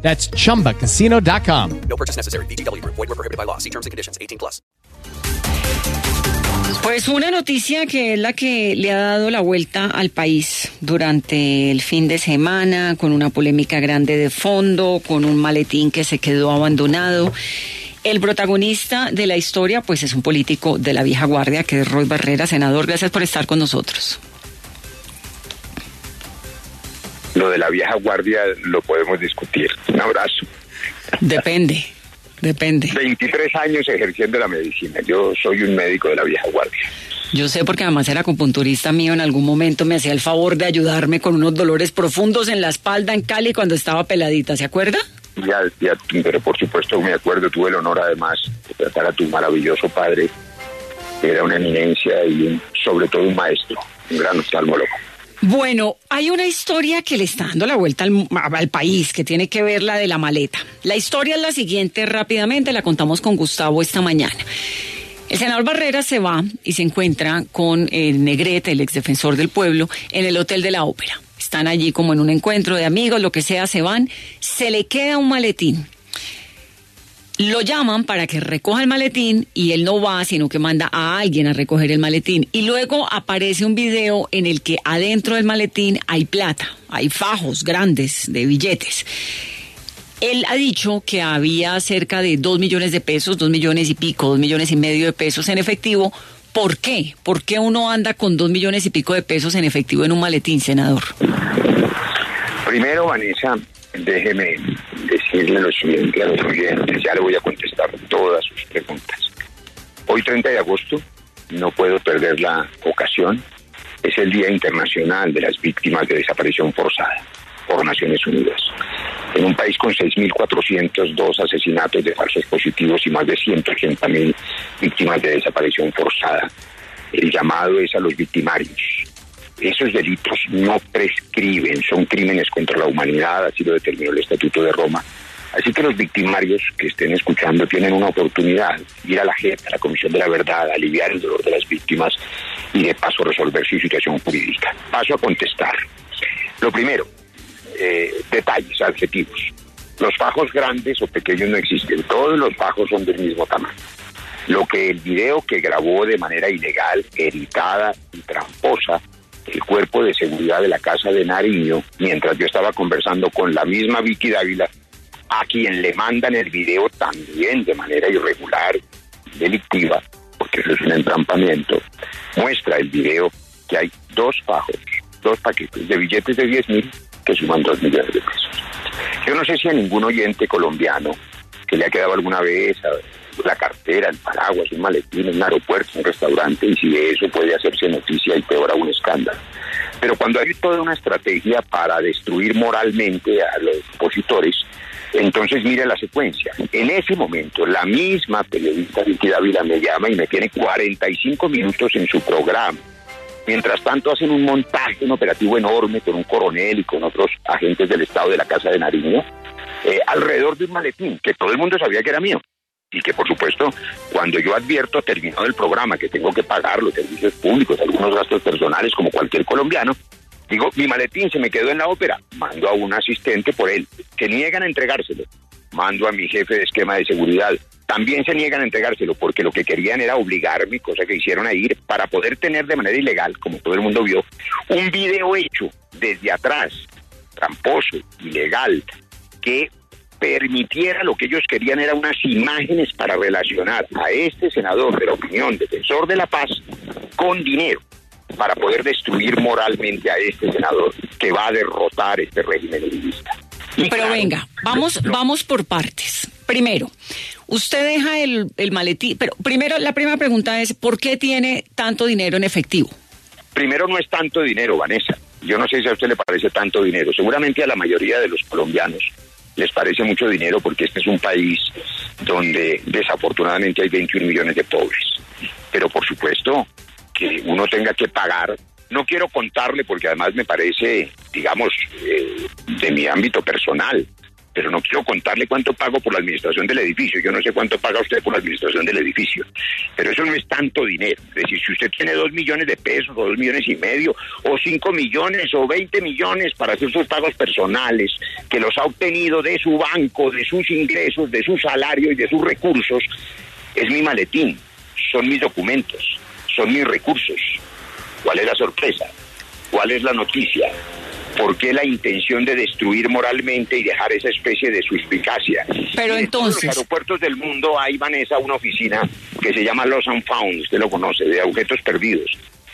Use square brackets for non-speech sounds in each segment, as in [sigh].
That's chumbacasino.com. No purchase necessary. BGW. Void were prohibited by law. See terms and conditions. 18 plus. Pues una noticia que es la que le ha dado la vuelta al país durante el fin de semana, con una polémica grande de fondo, con un maletín que se quedó abandonado. El protagonista de la historia, pues es un político de la vieja guardia, que es Roy Barrera. Senador, gracias por estar con nosotros. Lo de la vieja guardia lo podemos discutir. Un abrazo. Depende, depende. 23 años ejerciendo la medicina. Yo soy un médico de la vieja guardia. Yo sé porque además era acupunturista mío, en algún momento me hacía el favor de ayudarme con unos dolores profundos en la espalda en Cali cuando estaba peladita, ¿se acuerda? Ya, ya, pero por supuesto me acuerdo, tuve el honor además de tratar a tu maravilloso padre, que era una eminencia y un- sobre todo un maestro, un gran oftalmólogo. Bueno, hay una historia que le está dando la vuelta al, al país, que tiene que ver la de la maleta. La historia es la siguiente, rápidamente la contamos con Gustavo esta mañana. El senador Barrera se va y se encuentra con el Negrete, el exdefensor del pueblo, en el Hotel de la Ópera. Están allí como en un encuentro de amigos, lo que sea, se van. Se le queda un maletín. Lo llaman para que recoja el maletín y él no va, sino que manda a alguien a recoger el maletín. Y luego aparece un video en el que adentro del maletín hay plata, hay fajos grandes de billetes. Él ha dicho que había cerca de dos millones de pesos, dos millones y pico, dos millones y medio de pesos en efectivo. ¿Por qué? ¿Por qué uno anda con dos millones y pico de pesos en efectivo en un maletín, senador? Primero, Vanessa, déjeme decirle lo siguiente a los oyentes. Ya le voy a contestar todas sus preguntas. Hoy, 30 de agosto, no puedo perder la ocasión. Es el Día Internacional de las Víctimas de Desaparición Forzada por Naciones Unidas. En un país con 6.402 asesinatos de falsos positivos y más de 180.000 víctimas de desaparición forzada, el llamado es a los victimarios. Esos delitos no prescriben, son crímenes contra la humanidad, así lo determinó el Estatuto de Roma. Así que los victimarios que estén escuchando tienen una oportunidad, ir a la JEP, a la Comisión de la Verdad, aliviar el dolor de las víctimas y de paso resolver su situación jurídica. Paso a contestar. Lo primero, eh, detalles, adjetivos. Los fajos grandes o pequeños no existen, todos los fajos son del mismo tamaño. Lo que el video que grabó de manera ilegal, editada y tramposa el cuerpo de seguridad de la Casa de Nariño, mientras yo estaba conversando con la misma Vicky Dávila, a quien le mandan el video también de manera irregular, delictiva, porque eso es un entrampamiento, muestra el video que hay dos fajos, dos paquetes de billetes de 10 mil que suman 2 millones de pesos. Yo no sé si a ningún oyente colombiano que le ha quedado alguna vez a- la cartera, el paraguas, un maletín, un aeropuerto, un restaurante, y si de eso puede hacerse noticia y peor aún escándalo. Pero cuando hay toda una estrategia para destruir moralmente a los opositores, entonces mire la secuencia. En ese momento, la misma periodista Vicky Dávila me llama y me tiene 45 minutos en su programa. Mientras tanto hacen un montaje, un operativo enorme con un coronel y con otros agentes del Estado de la Casa de Nariño, eh, alrededor de un maletín que todo el mundo sabía que era mío. Y que por supuesto, cuando yo advierto terminado el programa que tengo que pagar los servicios públicos, algunos gastos personales como cualquier colombiano, digo, mi maletín se me quedó en la ópera, mando a un asistente por él, que niegan a entregárselo, mando a mi jefe de esquema de seguridad, también se niegan a entregárselo porque lo que querían era obligarme, cosa que hicieron a ir, para poder tener de manera ilegal, como todo el mundo vio, un video hecho desde atrás, tramposo, ilegal, que permitiera lo que ellos querían era unas imágenes para relacionar a este senador de la opinión, defensor de la paz, con dinero para poder destruir moralmente a este senador que va a derrotar este régimen uribista. Pero claro, venga, vamos, no, vamos por partes. Primero, usted deja el, el maletín, pero primero la primera pregunta es, ¿por qué tiene tanto dinero en efectivo? Primero no es tanto dinero, Vanessa. Yo no sé si a usted le parece tanto dinero. Seguramente a la mayoría de los colombianos les parece mucho dinero porque este es un país donde desafortunadamente hay 21 millones de pobres. Pero por supuesto que uno tenga que pagar, no quiero contarle porque además me parece, digamos, eh, de mi ámbito personal, pero no quiero contarle cuánto pago por la administración del edificio. Yo no sé cuánto paga usted por la administración del edificio, pero eso no es tanto dinero. Es decir, si usted tiene dos millones de pesos, o dos millones y medio, o cinco millones, o veinte millones para hacer sus pagos personales, que los ha obtenido de su banco, de sus ingresos, de su salario y de sus recursos, es mi maletín, son mis documentos, son mis recursos. ¿Cuál es la sorpresa? ¿Cuál es la noticia? ¿Por qué la intención de destruir moralmente y dejar esa especie de suspicacia? Pero en entonces- los aeropuertos del mundo hay, Vanessa, una oficina que se llama Lost and Found, usted lo conoce, de objetos perdidos.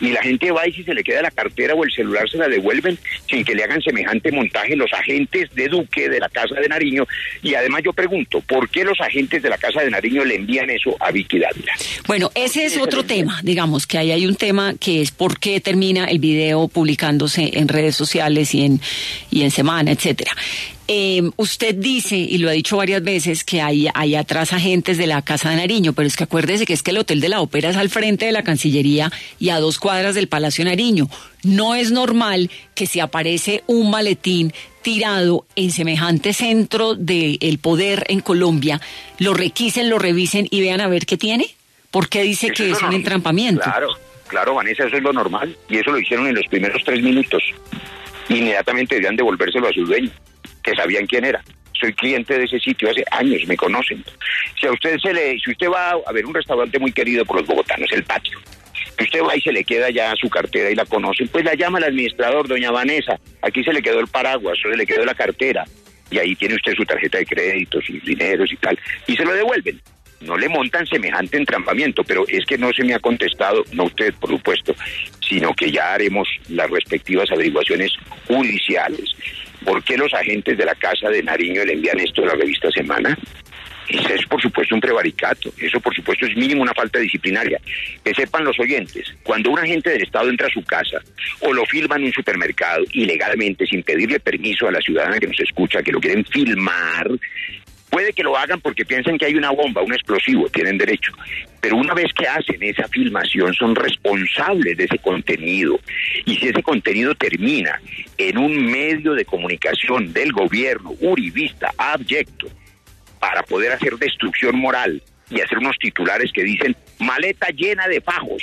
Y la gente va y si se le queda la cartera o el celular se la devuelven sin que le hagan semejante montaje los agentes de Duque de la Casa de Nariño. Y además yo pregunto, ¿por qué los agentes de la Casa de Nariño le envían eso a Vicky Dávila? Bueno, ese es otro tema, digamos, que ahí hay un tema que es por qué termina el video publicándose en redes sociales y en, y en semana, etcétera. Eh, usted dice, y lo ha dicho varias veces, que hay, hay atrás agentes de la Casa de Nariño, pero es que acuérdese que es que el Hotel de la Ópera es al frente de la Cancillería y a dos cuadras del Palacio Nariño. No es normal que si aparece un maletín tirado en semejante centro del poder en Colombia, lo requisen, lo revisen y vean a ver qué tiene. ¿Por qué dice Eso que es un entrampamiento? Claro, claro, Vanessa, eso es lo normal. Y eso lo hicieron en los primeros tres minutos. Inmediatamente debían devolvérselo a su dueño, que sabían quién era. Soy cliente de ese sitio hace años, me conocen. Si a usted se le, si usted va a ver un restaurante muy querido por los bogotanos, el patio, usted va y se le queda ya su cartera y la conocen, pues la llama el administrador, doña Vanessa, aquí se le quedó el paraguas, se le quedó la cartera, y ahí tiene usted su tarjeta de crédito, sus dineros y tal, y se lo devuelven. No le montan semejante entrampamiento, pero es que no se me ha contestado, no usted, por supuesto, sino que ya haremos las respectivas averiguaciones judiciales. ¿Por qué los agentes de la Casa de Nariño le envían esto a la revista Semana? Eso es, por supuesto, un prevaricato. Eso, por supuesto, es mínimo una falta disciplinaria. Que sepan los oyentes, cuando un agente del Estado entra a su casa o lo filma en un supermercado ilegalmente, sin pedirle permiso a la ciudadana que nos escucha, que lo quieren filmar, puede que lo hagan porque piensan que hay una bomba, un explosivo, tienen derecho. Pero una vez que hacen esa filmación, son responsables de ese contenido. Y si ese contenido termina en un medio de comunicación del gobierno, uribista, abyecto, para poder hacer destrucción moral y hacer unos titulares que dicen maleta llena de fajos.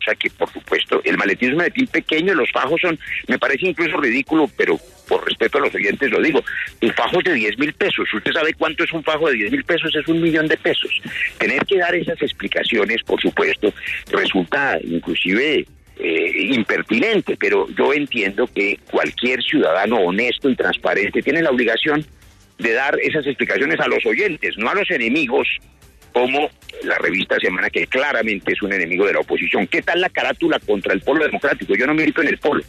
O sea que, por supuesto, el maletín es un maletín pequeño, los fajos son, me parece incluso ridículo, pero por respeto a los oyentes lo digo, un fajo de 10 mil pesos. ¿Usted sabe cuánto es un fajo de 10 mil pesos? Es un millón de pesos. Tener que dar esas explicaciones, por supuesto, resulta inclusive eh, impertinente, pero yo entiendo que cualquier ciudadano honesto y transparente tiene la obligación de dar esas explicaciones a los oyentes, no a los enemigos, como la revista Semana, que claramente es un enemigo de la oposición. ¿Qué tal la carátula contra el polo democrático? Yo no milito en el polo,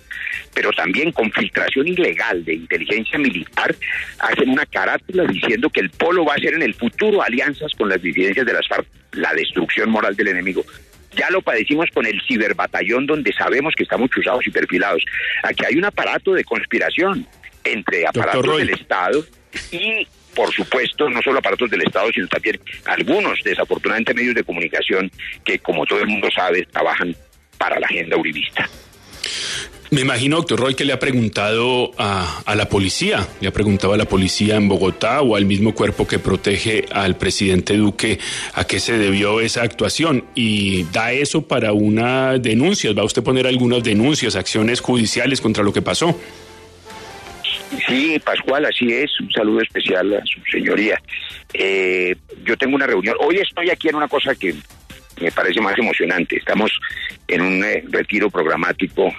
pero también con filtración ilegal de inteligencia militar hacen una carátula diciendo que el polo va a ser en el futuro alianzas con las disidencias de las FARC, la destrucción moral del enemigo. Ya lo padecimos con el ciberbatallón donde sabemos que estamos chuzados y perfilados. Aquí hay un aparato de conspiración entre aparatos del Estado y, por supuesto, no solo aparatos del Estado, sino también algunos, desafortunadamente, medios de comunicación que, como todo el mundo sabe, trabajan para la agenda uribista. Me imagino, doctor Roy, que le ha preguntado a, a la policía, le ha preguntado a la policía en Bogotá o al mismo cuerpo que protege al presidente Duque a qué se debió esa actuación y da eso para una denuncia. ¿Va usted a poner algunas denuncias, acciones judiciales contra lo que pasó? Sí, Pascual, así es. Un saludo especial a su señoría. Eh, yo tengo una reunión. Hoy estoy aquí en una cosa que me parece más emocionante. Estamos en un eh, retiro programático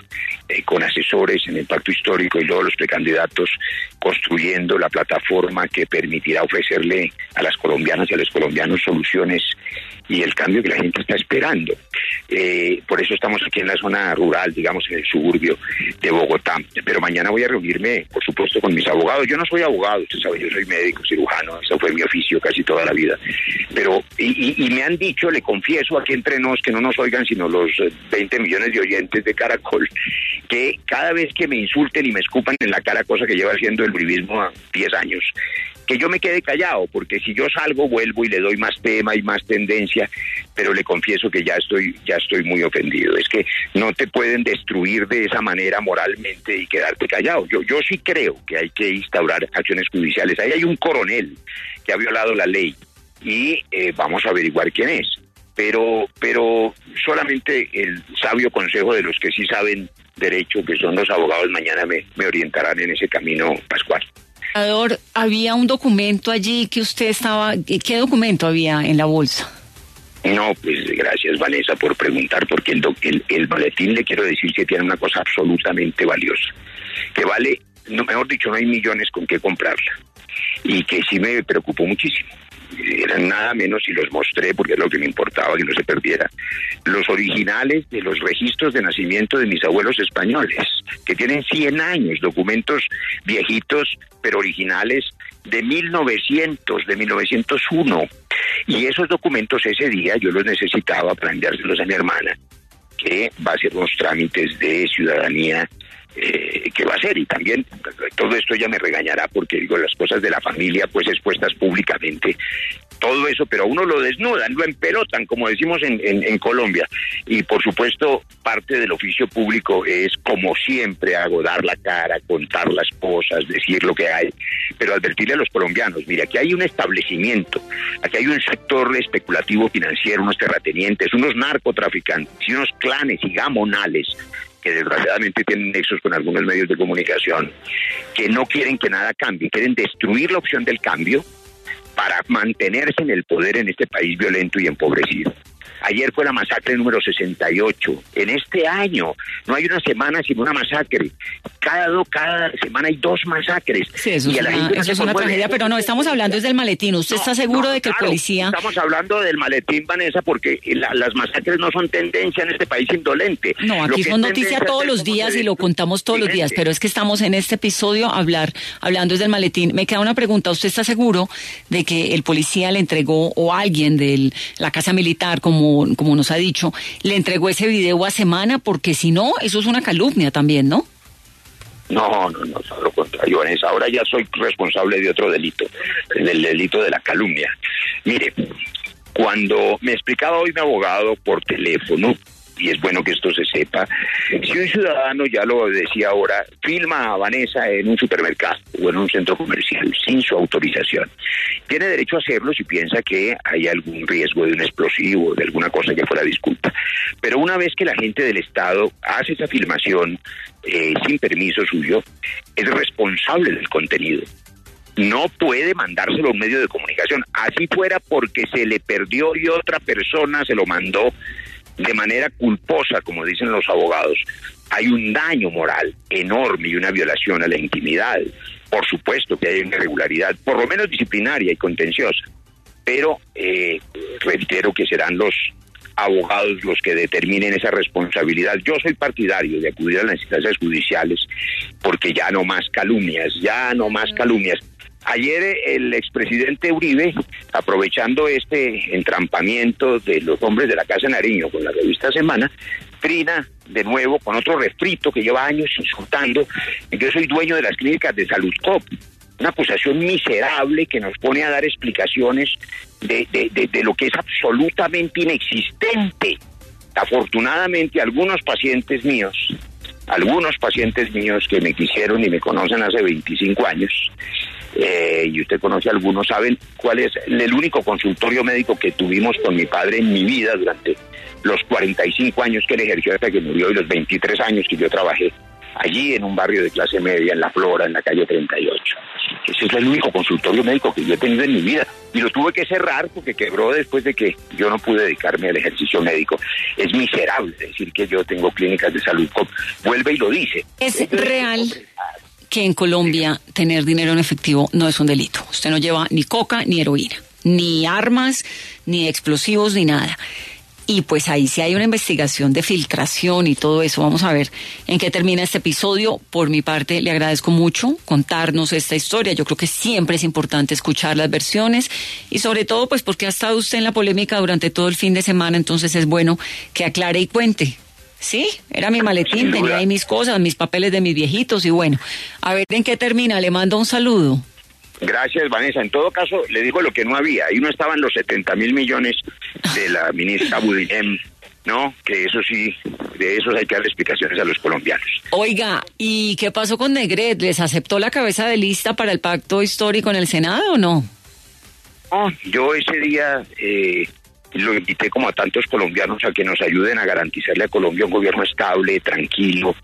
eh, con asesores en el Pacto Histórico y luego los precandidatos construyendo la plataforma que permitirá ofrecerle a las colombianas y a los colombianos soluciones y el cambio que la gente está esperando. Eh, por eso estamos aquí en la zona rural, digamos, en el suburbio de Bogotá. Pero mañana voy a reunirme, por supuesto, con mis abogados. Yo no soy abogado, usted sabe, yo soy médico, cirujano, eso fue mi oficio casi toda la vida. Pero, y, y- me han dicho, le confieso aquí entre nos, que no nos oigan sino los eh, 20 millones de oyentes de Caracol, que cada vez que me insulten y me escupan en la cara, cosa que lleva haciendo el uribismo a 10 años, que yo me quede callado, porque si yo salgo vuelvo y le doy más tema y más tendencia, pero le confieso que ya estoy, ya estoy muy ofendido. Es que no te pueden destruir de esa manera moralmente y quedarte callado. Yo, yo sí creo que hay que instaurar acciones judiciales. Ahí hay un coronel que ha violado la ley y eh, vamos a averiguar quién es. Pero, pero solamente el sabio consejo de los que sí saben derecho, que son los abogados, mañana me, me orientarán en ese camino, Pascual. Había un documento allí que usted estaba. ¿Qué documento había en la bolsa? No, pues gracias Vanessa por preguntar, porque el, el, el maletín le quiero decir que tiene una cosa absolutamente valiosa, que vale, no, mejor dicho, no hay millones con qué comprarla, y que sí me preocupó muchísimo. Eran nada menos y los mostré porque es lo que me importaba que no se perdiera. Los originales de los registros de nacimiento de mis abuelos españoles, que tienen 100 años, documentos viejitos pero originales de 1900, de 1901. Y esos documentos ese día yo los necesitaba para enviárselos a mi hermana, que va a hacer unos trámites de ciudadanía eh, que va a hacer y también todo esto ella me regañará porque digo las cosas de la familia pues expuestas públicamente todo eso pero a uno lo desnudan lo empelotan como decimos en, en, Colombia. Y por supuesto parte del oficio público es como siempre hago dar la cara contar las cosas decir lo que hay. Pero advertirle a los colombianos mire aquí hay un establecimiento aquí hay un sector especulativo financiero unos terratenientes unos narcotraficantes y unos clanes y gamonales que desgraciadamente tienen nexos con algunos medios de comunicación, que no quieren que nada cambie, quieren destruir la opción del cambio para mantenerse en el poder en este país violento y empobrecido. Ayer fue la masacre número 68. En este año no hay una semana sin una masacre. Cada, do- cada semana hay dos masacres. Sí, eso Y es la una, eso es tragedia, pero no, estamos hablando es del maletín. ¿Usted No, está seguro no, de que el policía... Estamos hablando del maletín, Vanessa, porque la- las masacres no son tendencia en este país indolente. No, aquí son noticia todos los días y lo contamos todos los días, pero es que estamos en este episodio hablar, hablando es del maletín. Me queda una pregunta, ¿usted está seguro de que el policía le entregó, o alguien de la casa militar, como, como nos ha dicho, le entregó ese video a semana? Porque si no, eso es una calumnia también, ¿no? No, no, no, lo contrario, Vanessa. Ahora ya soy responsable de otro delito, del delito de la calumnia. Mire, cuando me explicaba hoy mi abogado por teléfono, y es bueno que esto se sepa, si un ciudadano, ya lo decía ahora, filma a Vanessa en un supermercado o en un centro comercial sin su autorización, tiene derecho a hacerlo si piensa que hay algún riesgo de un explosivo, de alguna cosa que fuera disculpa. Pero una vez que la gente del Estado hace esa filmación eh, sin permiso suyo, es responsable del contenido no puede mandárselo a un medio de comunicación. Así fuera porque se le perdió y otra persona se lo mandó de manera culposa, como dicen los abogados. Hay un daño moral enorme y una violación a la intimidad. Por supuesto que hay una irregularidad, por lo menos disciplinaria y contenciosa. Pero eh, reitero que serán los abogados los que determinen esa responsabilidad. Yo soy partidario de acudir a las instancias judiciales porque ya no más calumnias, ya no más calumnias. Ayer el expresidente Uribe, aprovechando este entrampamiento de los hombres de la Casa Nariño con la revista Semana, trina de nuevo con otro refrito que lleva años insultando. Yo soy dueño de las clínicas de Salud Cop. Una acusación miserable que nos pone a dar explicaciones de, lo que es absolutamente inexistente. Afortunadamente, algunos pacientes míos, algunos pacientes míos que me quisieron y me conocen hace 25 años, eh, y usted conoce algunos, saben cuál es el único consultorio médico que tuvimos con mi padre en mi vida durante los 45 años que él ejerció hasta que murió y los 23 años que yo trabajé allí en un barrio de clase media, en La Flora, en la calle 38. Ese es el único consultorio médico que yo he tenido en mi vida. Y lo tuve que cerrar porque quebró después de que yo no pude dedicarme al ejercicio médico. Es miserable decir que yo tengo clínicas de salud. Vuelve y lo dice. Es real que en Colombia tener dinero en efectivo no es un delito. Usted no lleva ni coca ni heroína, ni armas, ni explosivos, ni nada. Y pues ahí sí hay una investigación de filtración y todo eso. Vamos a ver en qué termina este episodio. Por mi parte, le agradezco mucho contarnos esta historia. Yo creo que siempre es importante escuchar las versiones y sobre todo pues porque ha estado usted en la polémica durante todo el fin de semana, entonces es bueno que aclare y cuente. Sí, era mi maletín, tenía ahí mis cosas, mis papeles de mis viejitos y bueno, a ver en qué termina. Le mando un saludo. Gracias, Vanessa. En todo caso, le digo lo que no había. Ahí no estaban los 70 mil millones de la ministra [laughs] Budinem, ¿no? Que eso sí, de esos hay que dar explicaciones a los colombianos. Oiga, ¿y qué pasó con Negret? ¿Les aceptó la cabeza de lista para el pacto histórico en el Senado o no? Ah, yo ese día eh, lo invité como a tantos colombianos a que nos ayuden a garantizarle a Colombia un gobierno estable, tranquilo,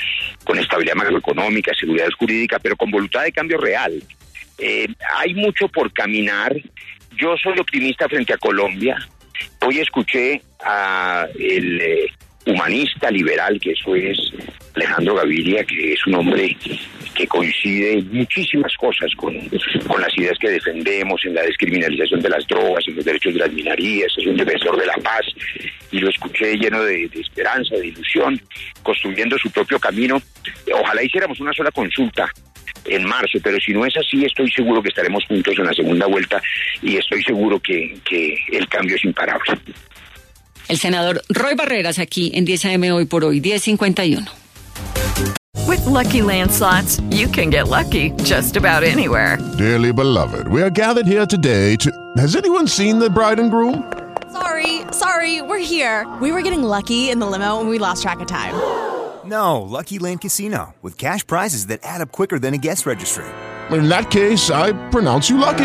con estabilidad macroeconómica, seguridad jurídica, pero con voluntad de cambio real. Eh, hay mucho por caminar. Yo soy optimista frente a Colombia. Hoy escuché a el eh, humanista liberal, que eso es Alejandro Gaviria, que es un hombre que coincide en muchísimas cosas con, con las ideas que defendemos, en la descriminalización de las drogas, en los derechos de las minorías, es un defensor de la paz, y lo escuché lleno de, de esperanza, de ilusión, construyendo su propio camino. Ojalá hiciéramos una sola consulta en marzo, pero si no es así, estoy seguro que estaremos juntos en la segunda vuelta y estoy seguro que, que el cambio es imparable. El senador Roy Barreras aquí en 10 AM hoy por hoy, 1051. With Lucky Land slots, you can get lucky just about anywhere. Dearly beloved, we are gathered here today to. Has anyone seen the bride and groom? Sorry, sorry, we're here. We were getting lucky in the limo and we lost track of time. [gasps] No, Lucky Land Casino, with cash prizes that add up quicker than a guest registry. In that case, I pronounce you lucky.